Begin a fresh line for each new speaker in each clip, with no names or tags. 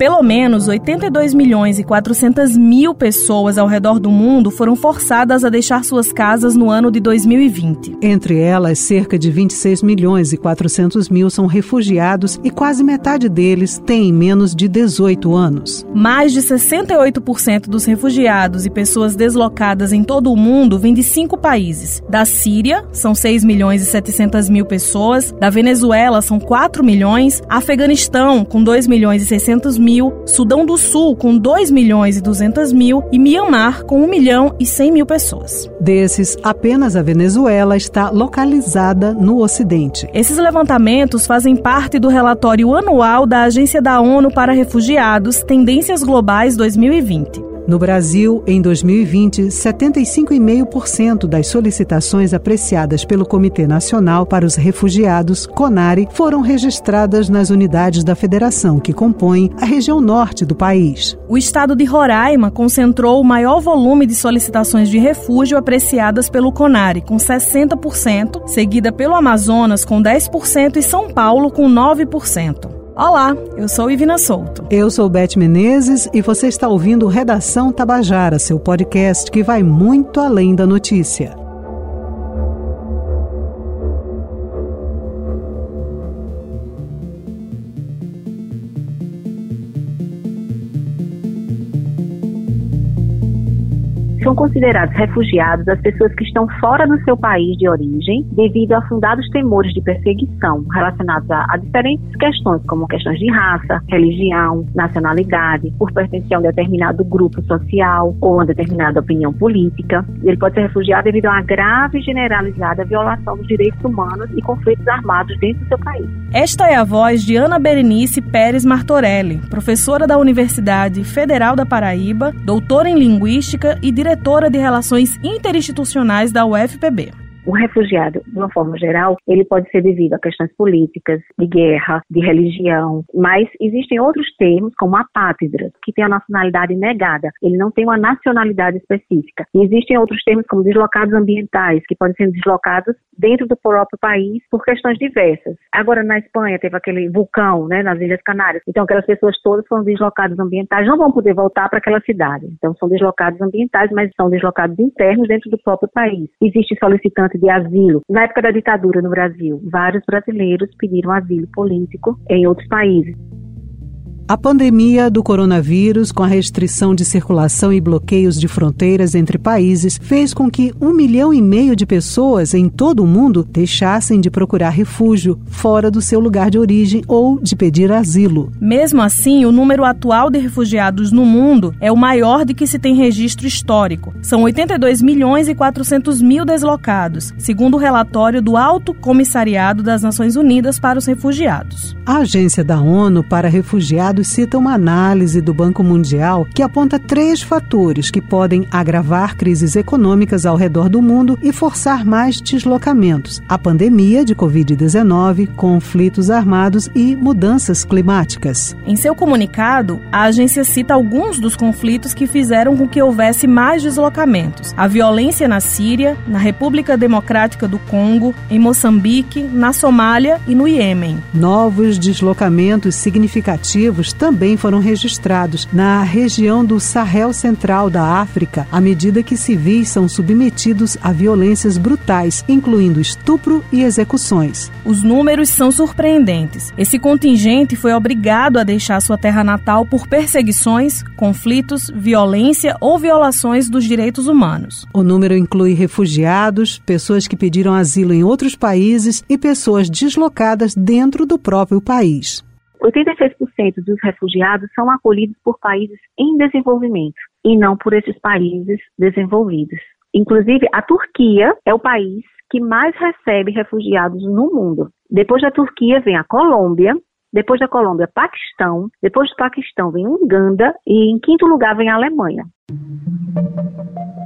Pelo menos 82 milhões e 400 mil pessoas ao redor do mundo foram forçadas a deixar suas casas no ano de 2020.
Entre elas, cerca de 26 milhões e 400 mil são refugiados e quase metade deles tem menos de 18 anos.
Mais de 68% dos refugiados e pessoas deslocadas em todo o mundo vêm de cinco países. Da Síria, são 6 milhões e 700 mil pessoas. Da Venezuela, são 4 milhões. Afeganistão, com 2 milhões e 600 mil. Sudão do Sul, com 2 milhões e 200 mil. E Myanmar, com 1 milhão e 100 mil pessoas.
Desses, apenas a Venezuela está localizada no Ocidente.
Esses levantamentos fazem parte do relatório anual da Agência da ONU para Refugiados Tendências Globais 2020.
No Brasil, em 2020, 75,5% das solicitações apreciadas pelo Comitê Nacional para os Refugiados, CONARE, foram registradas nas unidades da federação que compõem a região norte do país.
O estado de Roraima concentrou o maior volume de solicitações de refúgio apreciadas pelo CONARE, com 60%, seguida pelo Amazonas, com 10% e São Paulo, com 9%. Olá, eu sou Ivina Souto.
Eu sou Beth Menezes e você está ouvindo Redação Tabajara, seu podcast que vai muito além da notícia.
Considerados refugiados as pessoas que estão fora do seu país de origem devido a fundados temores de perseguição relacionados a, a diferentes questões, como questões de raça, religião, nacionalidade, por pertencer a um determinado grupo social ou uma determinada opinião política. Ele pode ser refugiado devido a uma grave e generalizada violação dos direitos humanos e conflitos armados dentro do seu país.
Esta é a voz de Ana Berenice Pérez Martorelli, professora da Universidade Federal da Paraíba, doutora em Linguística e diretora diretora de Relações Interinstitucionais da UFPB.
O refugiado, de uma forma geral, ele pode ser devido a questões políticas, de guerra, de religião, mas existem outros termos, como apátrida, que tem a nacionalidade negada. Ele não tem uma nacionalidade específica. E existem outros termos, como deslocados ambientais, que podem ser deslocados dentro do próprio país por questões diversas. Agora, na Espanha, teve aquele vulcão, né, nas Ilhas Canárias. Então, aquelas pessoas todas foram deslocadas ambientais, não vão poder voltar para aquela cidade. Então, são deslocados ambientais, mas são deslocados internos dentro do próprio país. Existe solicitante de asilo. Na época da ditadura no Brasil, vários brasileiros pediram asilo político em outros países.
A pandemia do coronavírus, com a restrição de circulação e bloqueios de fronteiras entre países, fez com que um milhão e meio de pessoas em todo o mundo deixassem de procurar refúgio fora do seu lugar de origem ou de pedir asilo.
Mesmo assim, o número atual de refugiados no mundo é o maior de que se tem registro histórico. São 82 milhões e 400 mil deslocados, segundo o relatório do Alto Comissariado das Nações Unidas para os Refugiados.
A Agência da ONU para Refugiados cita uma análise do Banco Mundial que aponta três fatores que podem agravar crises econômicas ao redor do mundo e forçar mais deslocamentos: a pandemia de Covid-19, conflitos armados e mudanças climáticas.
Em seu comunicado, a agência cita alguns dos conflitos que fizeram com que houvesse mais deslocamentos: a violência na Síria, na República Democrática do Congo, em Moçambique, na Somália e no Iêmen.
Novos deslocamentos significativos também foram registrados na região do Sahel Central da África, à medida que civis são submetidos a violências brutais, incluindo estupro e execuções.
Os números são surpreendentes. Esse contingente foi obrigado a deixar sua terra natal por perseguições, conflitos, violência ou violações dos direitos humanos.
O número inclui refugiados, pessoas que pediram asilo em outros países e pessoas deslocadas dentro do próprio país.
86% dos refugiados são acolhidos por países em desenvolvimento e não por esses países desenvolvidos. Inclusive, a Turquia é o país que mais recebe refugiados no mundo. Depois da Turquia vem a Colômbia, depois da Colômbia, Paquistão, depois do Paquistão vem Uganda e em quinto lugar vem a Alemanha.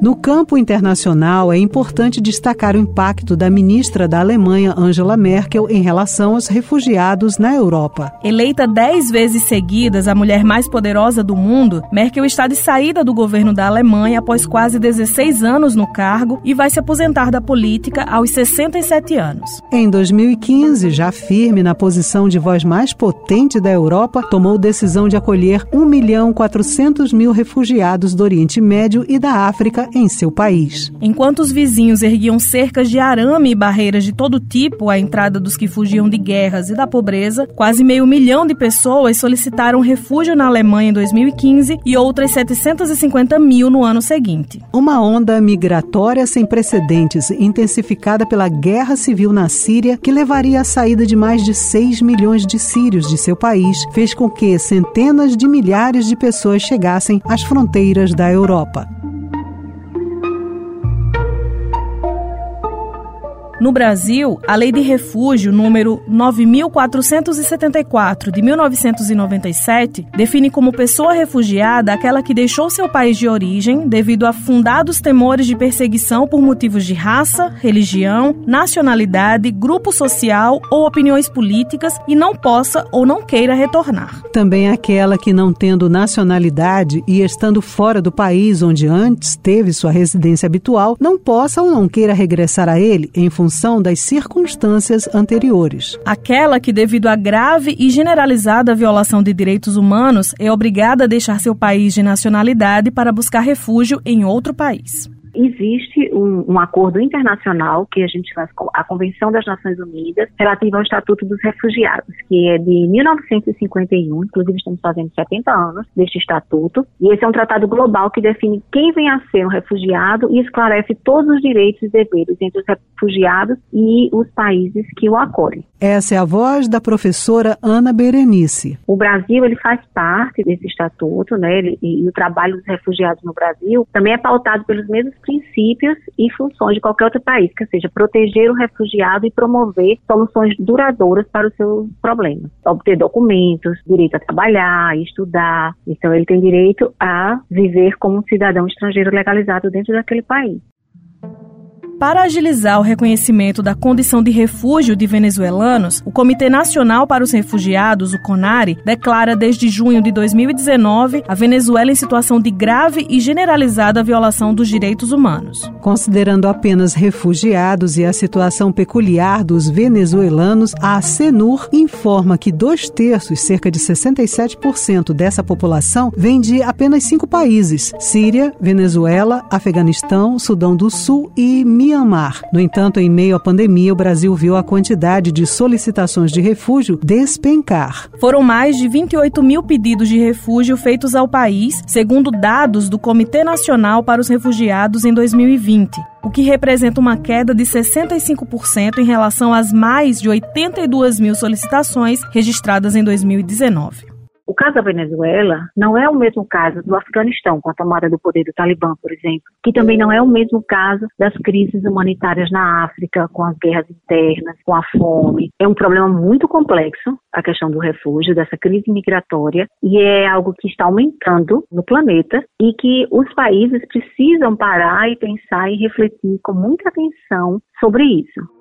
No campo internacional, é importante destacar o impacto da ministra da Alemanha, Angela Merkel, em relação aos refugiados na Europa.
Eleita dez vezes seguidas a mulher mais poderosa do mundo, Merkel está de saída do governo da Alemanha após quase 16 anos no cargo e vai se aposentar da política aos 67 anos.
Em 2015, já firme na posição de voz mais potente da Europa, tomou decisão de acolher 1 milhão 400 mil refugiados do Oriente Médio e da África em seu país.
Enquanto os vizinhos erguiam cercas de arame e barreiras de todo tipo à entrada dos que fugiam de guerras e da pobreza, quase meio milhão de pessoas solicitaram refúgio na Alemanha em 2015 e outras 750 mil no ano seguinte.
Uma onda migratória sem precedentes, intensificada pela guerra civil na Síria, que levaria à saída de mais de 6 milhões de sírios de seu país, fez com que centenas de milhares de pessoas chegassem às fronteiras da Europa.
No Brasil, a Lei de Refúgio número 9474 de 1997 define como pessoa refugiada aquela que deixou seu país de origem devido a fundados temores de perseguição por motivos de raça, religião, nacionalidade, grupo social ou opiniões políticas e não possa ou não queira retornar.
Também aquela que não tendo nacionalidade e estando fora do país onde antes teve sua residência habitual, não possa ou não queira regressar a ele em função função das circunstâncias anteriores.
Aquela que, devido à grave e generalizada violação de direitos humanos, é obrigada a deixar seu país de nacionalidade para buscar refúgio em outro país
existe um, um, acordo internacional que a gente faz com a Convenção das Nações Unidas relativa ao Estatuto dos Refugiados, que é de 1951, inclusive estamos fazendo 70 anos deste estatuto, e esse é um tratado global que define quem vem a ser um refugiado e esclarece todos os direitos e deveres entre os refugiados e os países que o acolhem.
Essa é a voz da professora Ana Berenice.
O Brasil ele faz parte desse estatuto, né? Ele, e, e o trabalho dos refugiados no Brasil também é pautado pelos mesmos princípios e funções de qualquer outro país, que seja proteger o refugiado e promover soluções duradouras para os seus problemas. Obter documentos, direito a trabalhar, estudar. Então, ele tem direito a viver como um cidadão estrangeiro legalizado dentro daquele país.
Para agilizar o reconhecimento da condição de refúgio de venezuelanos, o Comitê Nacional para os Refugiados, o CONARE, declara desde junho de 2019 a Venezuela em situação de grave e generalizada violação dos direitos humanos.
Considerando apenas refugiados e a situação peculiar dos venezuelanos, a ACNUR informa que dois terços, cerca de 67% dessa população, vem de apenas cinco países: Síria, Venezuela, Afeganistão, Sudão do Sul e No entanto, em meio à pandemia, o Brasil viu a quantidade de solicitações de refúgio despencar.
Foram mais de 28 mil pedidos de refúgio feitos ao país, segundo dados do Comitê Nacional para os Refugiados em 2020 o que representa uma queda de 65% em relação às mais de 82 mil solicitações registradas em 2019.
O caso da Venezuela não é o mesmo caso do Afeganistão, com a tomada do poder do Talibã, por exemplo, que também não é o mesmo caso das crises humanitárias na África, com as guerras internas, com a fome. É um problema muito complexo, a questão do refúgio, dessa crise migratória, e é algo que está aumentando no planeta e que os países precisam parar e pensar e refletir com muita atenção sobre isso.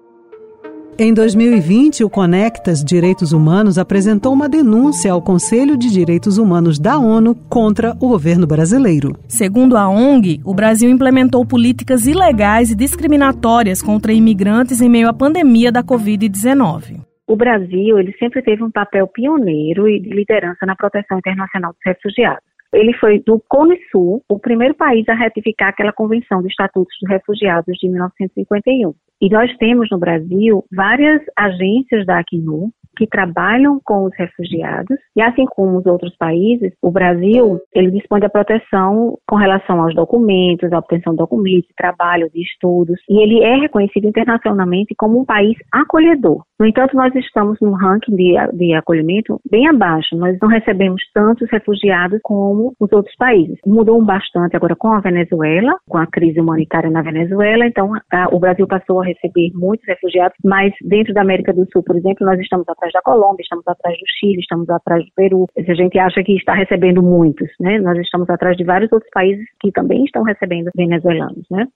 Em 2020, o Conectas Direitos Humanos apresentou uma denúncia ao Conselho de Direitos Humanos da ONU contra o governo brasileiro.
Segundo a ONG, o Brasil implementou políticas ilegais e discriminatórias contra imigrantes em meio à pandemia da Covid-19.
O Brasil ele sempre teve um papel pioneiro e de liderança na proteção internacional dos refugiados. Ele foi do Cone Sul, o primeiro país a ratificar aquela Convenção dos Estatutos dos Refugiados de 1951. E nós temos no Brasil várias agências da Acnur que trabalham com os refugiados e assim como os outros países, o Brasil ele dispõe da proteção com relação aos documentos, à obtenção de documentos, de trabalho, de estudos e ele é reconhecido internacionalmente como um país acolhedor. No entanto, nós estamos no ranking de, de acolhimento bem abaixo. Nós não recebemos tantos refugiados como os outros países. Mudou bastante agora com a Venezuela, com a crise humanitária na Venezuela. Então, a, o Brasil passou a receber muitos refugiados, mas dentro da América do Sul, por exemplo, nós estamos atrasados atrás da Colômbia, estamos atrás do Chile, estamos atrás do Peru. Se a gente acha que está recebendo muitos, né? Nós estamos atrás de vários outros países que também estão recebendo venezuelanos, né?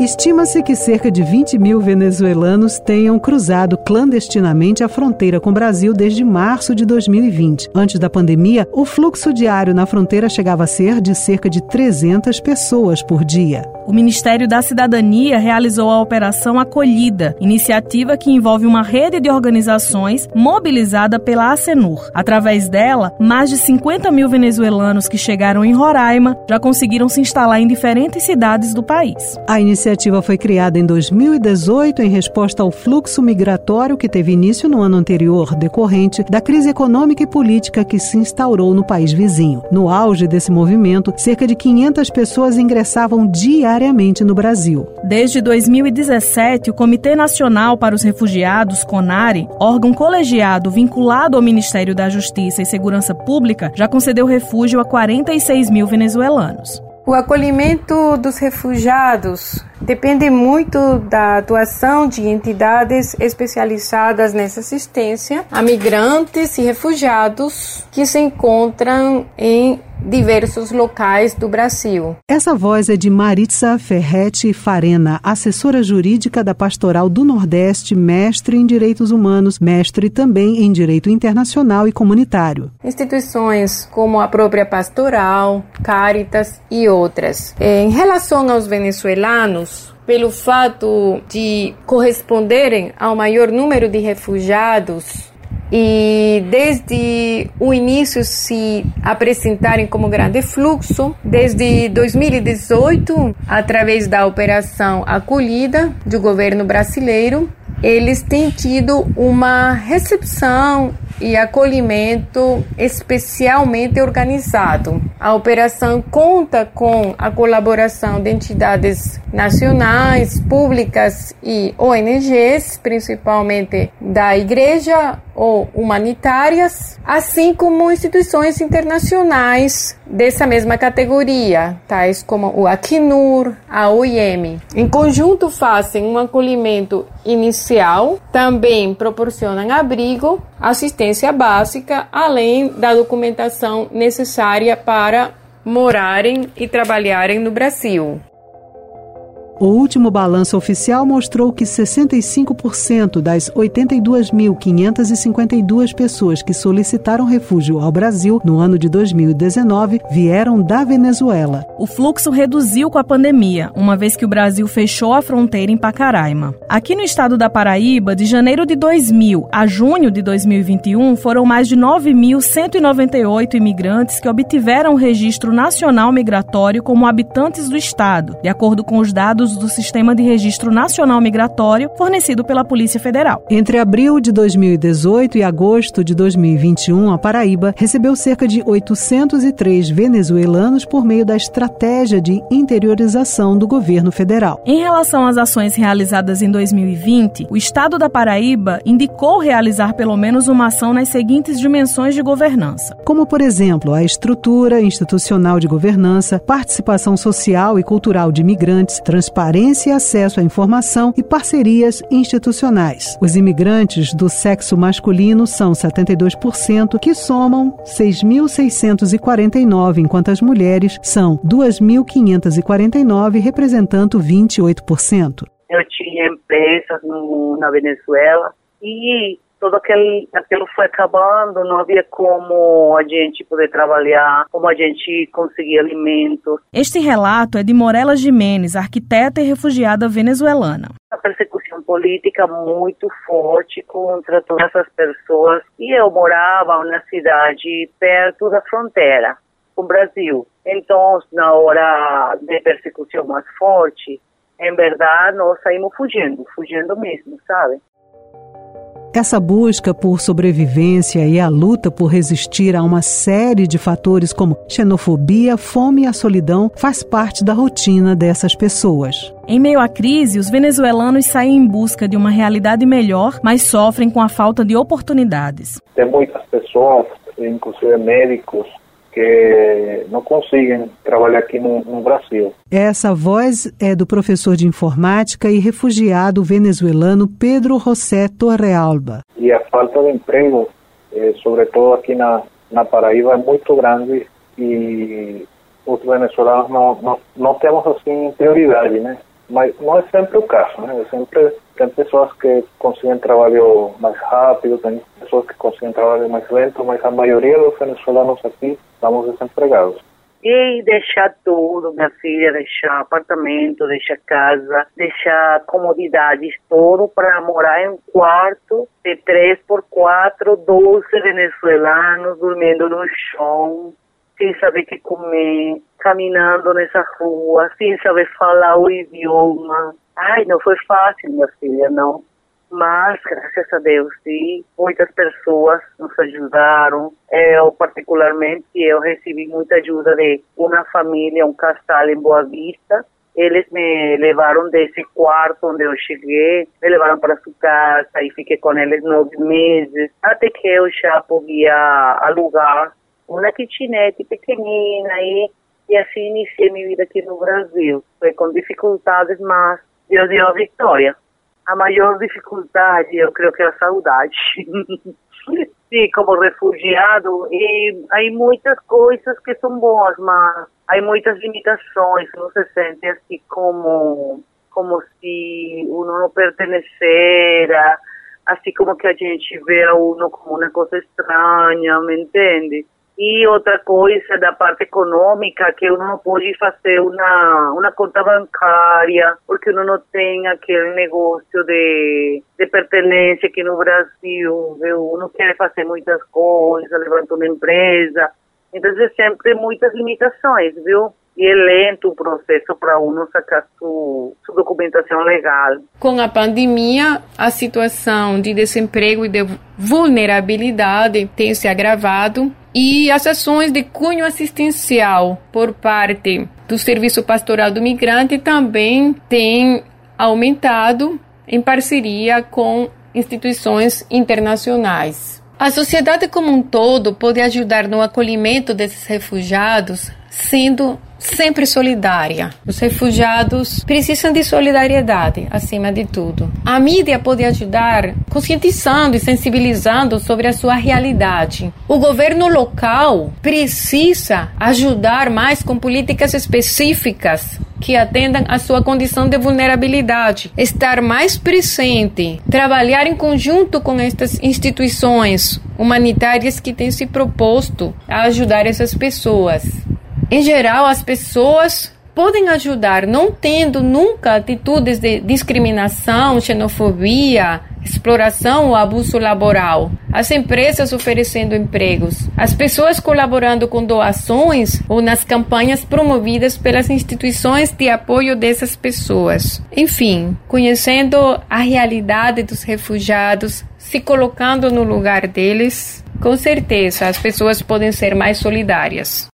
Estima-se que cerca de 20 mil venezuelanos tenham cruzado clandestinamente a fronteira com o Brasil desde março de 2020. Antes da pandemia, o fluxo diário na fronteira chegava a ser de cerca de 300 pessoas por dia.
O Ministério da Cidadania realizou a Operação Acolhida, iniciativa que envolve uma rede de organizações mobilizada pela Acenur. Através dela, mais de 50 mil venezuelanos que chegaram em Roraima já conseguiram se instalar em diferentes cidades do país.
A iniciativa foi criada em 2018 em resposta ao fluxo migratório que teve início no ano anterior, decorrente da crise econômica e política que se instaurou no país vizinho. No auge desse movimento, cerca de 500 pessoas ingressavam diariamente no Brasil.
Desde 2017, o Comitê Nacional para os Refugiados, CONARE, órgão colegiado vinculado ao Ministério da Justiça e Segurança Pública, já concedeu refúgio a 46 mil venezuelanos.
O acolhimento dos refugiados depende muito da atuação de entidades especializadas nessa assistência a migrantes e refugiados que se encontram em diversos locais do Brasil.
Essa voz é de Maritza Ferretti Farena, assessora jurídica da Pastoral do Nordeste, mestre em Direitos Humanos, mestre também em Direito Internacional e Comunitário.
Instituições como a própria Pastoral, Caritas e outras. Em relação aos venezuelanos, pelo fato de corresponderem ao maior número de refugiados e desde o início se apresentarem como grande fluxo. Desde 2018, através da operação acolhida do governo brasileiro, eles têm tido uma recepção e acolhimento especialmente organizado. A operação conta com a colaboração de entidades nacionais, públicas e ONGs, principalmente da igreja ou humanitárias, assim como instituições internacionais dessa mesma categoria, tais como o Acnur, a OIM. Em conjunto fazem um acolhimento inicial, também proporcionam abrigo, assistência básica, além da documentação necessária para morarem e trabalharem no Brasil.
O último balanço oficial mostrou que 65% das 82.552 pessoas que solicitaram refúgio ao Brasil no ano de 2019 vieram da Venezuela.
O fluxo reduziu com a pandemia, uma vez que o Brasil fechou a fronteira em Pacaraima. Aqui no estado da Paraíba, de janeiro de 2000 a junho de 2021, foram mais de 9.198 imigrantes que obtiveram o registro nacional migratório como habitantes do estado, de acordo com os dados dados do Sistema de Registro Nacional Migratório fornecido pela Polícia Federal.
Entre abril de 2018 e agosto de 2021, a Paraíba recebeu cerca de 803 venezuelanos por meio da estratégia de interiorização do governo federal.
Em relação às ações realizadas em 2020, o Estado da Paraíba indicou realizar pelo menos uma ação nas seguintes dimensões de governança:
como, por exemplo, a estrutura institucional de governança, participação social e cultural de imigrantes, transparência transparência e acesso à informação e parcerias institucionais. Os imigrantes do sexo masculino são 72%, que somam 6.649, enquanto as mulheres são 2.549, representando 28%.
Eu tinha empresas no, na Venezuela e todo aquele, aquilo foi acabando, não havia como a gente poder trabalhar, como a gente conseguir alimentos.
Este relato é de Morela Jimenez, arquiteta e refugiada venezuelana.
A persecução política muito forte contra todas essas pessoas. E eu morava na cidade perto da fronteira com o Brasil. Então, na hora de persecução mais forte, em verdade, nós saímos fugindo, fugindo mesmo, sabe?
Essa busca por sobrevivência e a luta por resistir a uma série de fatores como xenofobia, fome e a solidão faz parte da rotina dessas pessoas.
Em meio à crise, os venezuelanos saem em busca de uma realidade melhor, mas sofrem com a falta de oportunidades.
Tem muitas pessoas, inclusive médicos, que não conseguem trabalhar aqui no, no, Brasil.
Essa voz é do professor de informática e refugiado venezuelano Pedro José Torrealba.
E a falta de emprego, eh, sobretudo aqui na, na Paraíba, é muito grande e os venezuelanos não, não, não temos assim prioridade, né? Mas não é sempre o caso, né? Sempre tem pessoas que conseguem trabalho mais rápido, tem pessoas que conseguem trabalho mais lento, mas a maioria dos venezuelanos aqui estamos desempregados.
E deixar tudo, minha filha, deixar apartamento, deixar casa, deixar comodidades, tudo para morar em um quarto de 3 por 4 12 venezuelanos dormindo no chão, sem saber o que comer, caminhando nessa rua, sem saber falar o idioma. Ai, não foi fácil, minha filha, não. Mas, graças a Deus, sim, muitas pessoas nos ajudaram. Eu, particularmente, eu recebi muita ajuda de uma família, um casal em Boa Vista. Eles me levaram desse quarto onde eu cheguei, me levaram para sua casa e fiquei com eles nove meses, até que eu já podia alugar uma kitnet pequenina e, e assim iniciei minha vida aqui no Brasil. Foi com dificuldades, mas Deus deu a vitória. A maior dificuldade, eu creio que é a saudade. Sim, como refugiado, e há muitas coisas que são boas, mas há muitas limitações. Não se sente assim como, como se uno não pertenecera, assim como que a gente vê a uno como uma coisa estranha, me entende? E outra coisa da parte econômica, que uno não pode fazer uma, uma conta bancária, porque uno não tem aquele negócio de, de pertenência aqui no Brasil, viu? uno quer fazer muitas coisas, levantar uma empresa, então sempre muitas limitações, viu? E é lento o processo para uno sacar sua, documentação legal.
Com a pandemia, a situação de desemprego e de vulnerabilidade tem se agravado e as ações de cunho assistencial por parte do Serviço Pastoral do Migrante também têm aumentado em parceria com instituições internacionais. A sociedade como um todo pode ajudar no acolhimento desses refugiados, sendo sempre solidária. Os refugiados precisam de solidariedade, acima de tudo. A mídia pode ajudar conscientizando e sensibilizando sobre a sua realidade. O governo local precisa ajudar mais com políticas específicas que atendam à sua condição de vulnerabilidade, estar mais presente, trabalhar em conjunto com estas instituições humanitárias que têm se proposto a ajudar essas pessoas. Em geral, as pessoas podem ajudar não tendo nunca atitudes de discriminação, xenofobia, exploração ou abuso laboral. As empresas oferecendo empregos, as pessoas colaborando com doações ou nas campanhas promovidas pelas instituições de apoio dessas pessoas. Enfim, conhecendo a realidade dos refugiados, se colocando no lugar deles, com certeza as pessoas podem ser mais solidárias.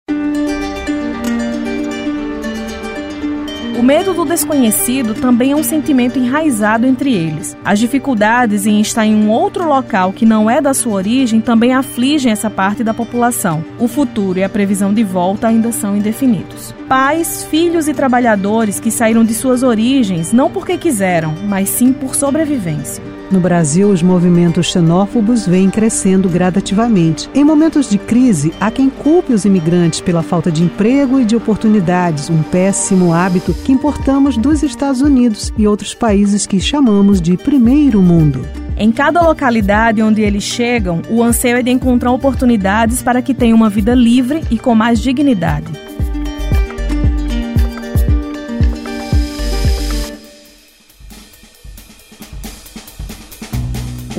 O medo do desconhecido também é um sentimento enraizado entre eles. As dificuldades em estar em um outro local que não é da sua origem também afligem essa parte da população. O futuro e a previsão de volta ainda são indefinidos. Pais, filhos e trabalhadores que saíram de suas origens não porque quiseram, mas sim por sobrevivência.
No Brasil, os movimentos xenófobos vêm crescendo gradativamente. Em momentos de crise, há quem culpe os imigrantes pela falta de emprego e de oportunidades, um péssimo hábito que importamos dos Estados Unidos e outros países que chamamos de primeiro mundo.
Em cada localidade onde eles chegam, o anseio é de encontrar oportunidades para que tenham uma vida livre e com mais dignidade.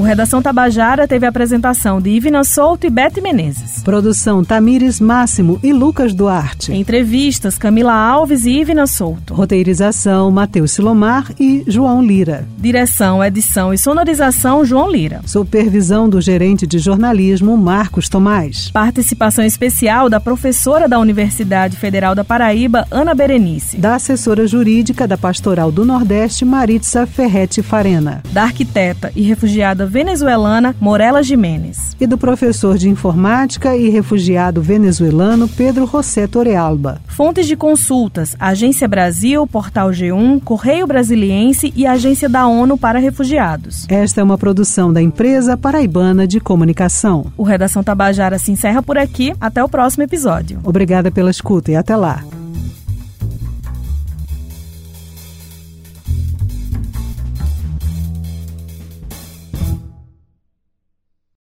O Redação Tabajara teve a apresentação de Ivina Souto e Bete Menezes.
Produção Tamires Máximo e Lucas Duarte.
Entrevistas Camila Alves e Ivina Souto.
Roteirização Matheus Silomar e João Lira.
Direção, edição e sonorização João Lira.
Supervisão do gerente de jornalismo Marcos Tomás.
Participação especial da professora da Universidade Federal da Paraíba, Ana Berenice.
Da assessora jurídica da Pastoral do Nordeste, Maritza Ferretti Farena.
Da arquiteta e refugiada venezuelana Morela Jimenez.
E do professor de informática e refugiado venezuelano Pedro José Torealba.
Fontes de consultas: Agência Brasil, Portal G1, Correio Brasiliense e Agência da ONU para Refugiados.
Esta é uma produção da empresa paraibana de comunicação.
O Redação Tabajara se encerra por aqui. Até o próximo episódio.
Obrigada pela escuta e até lá.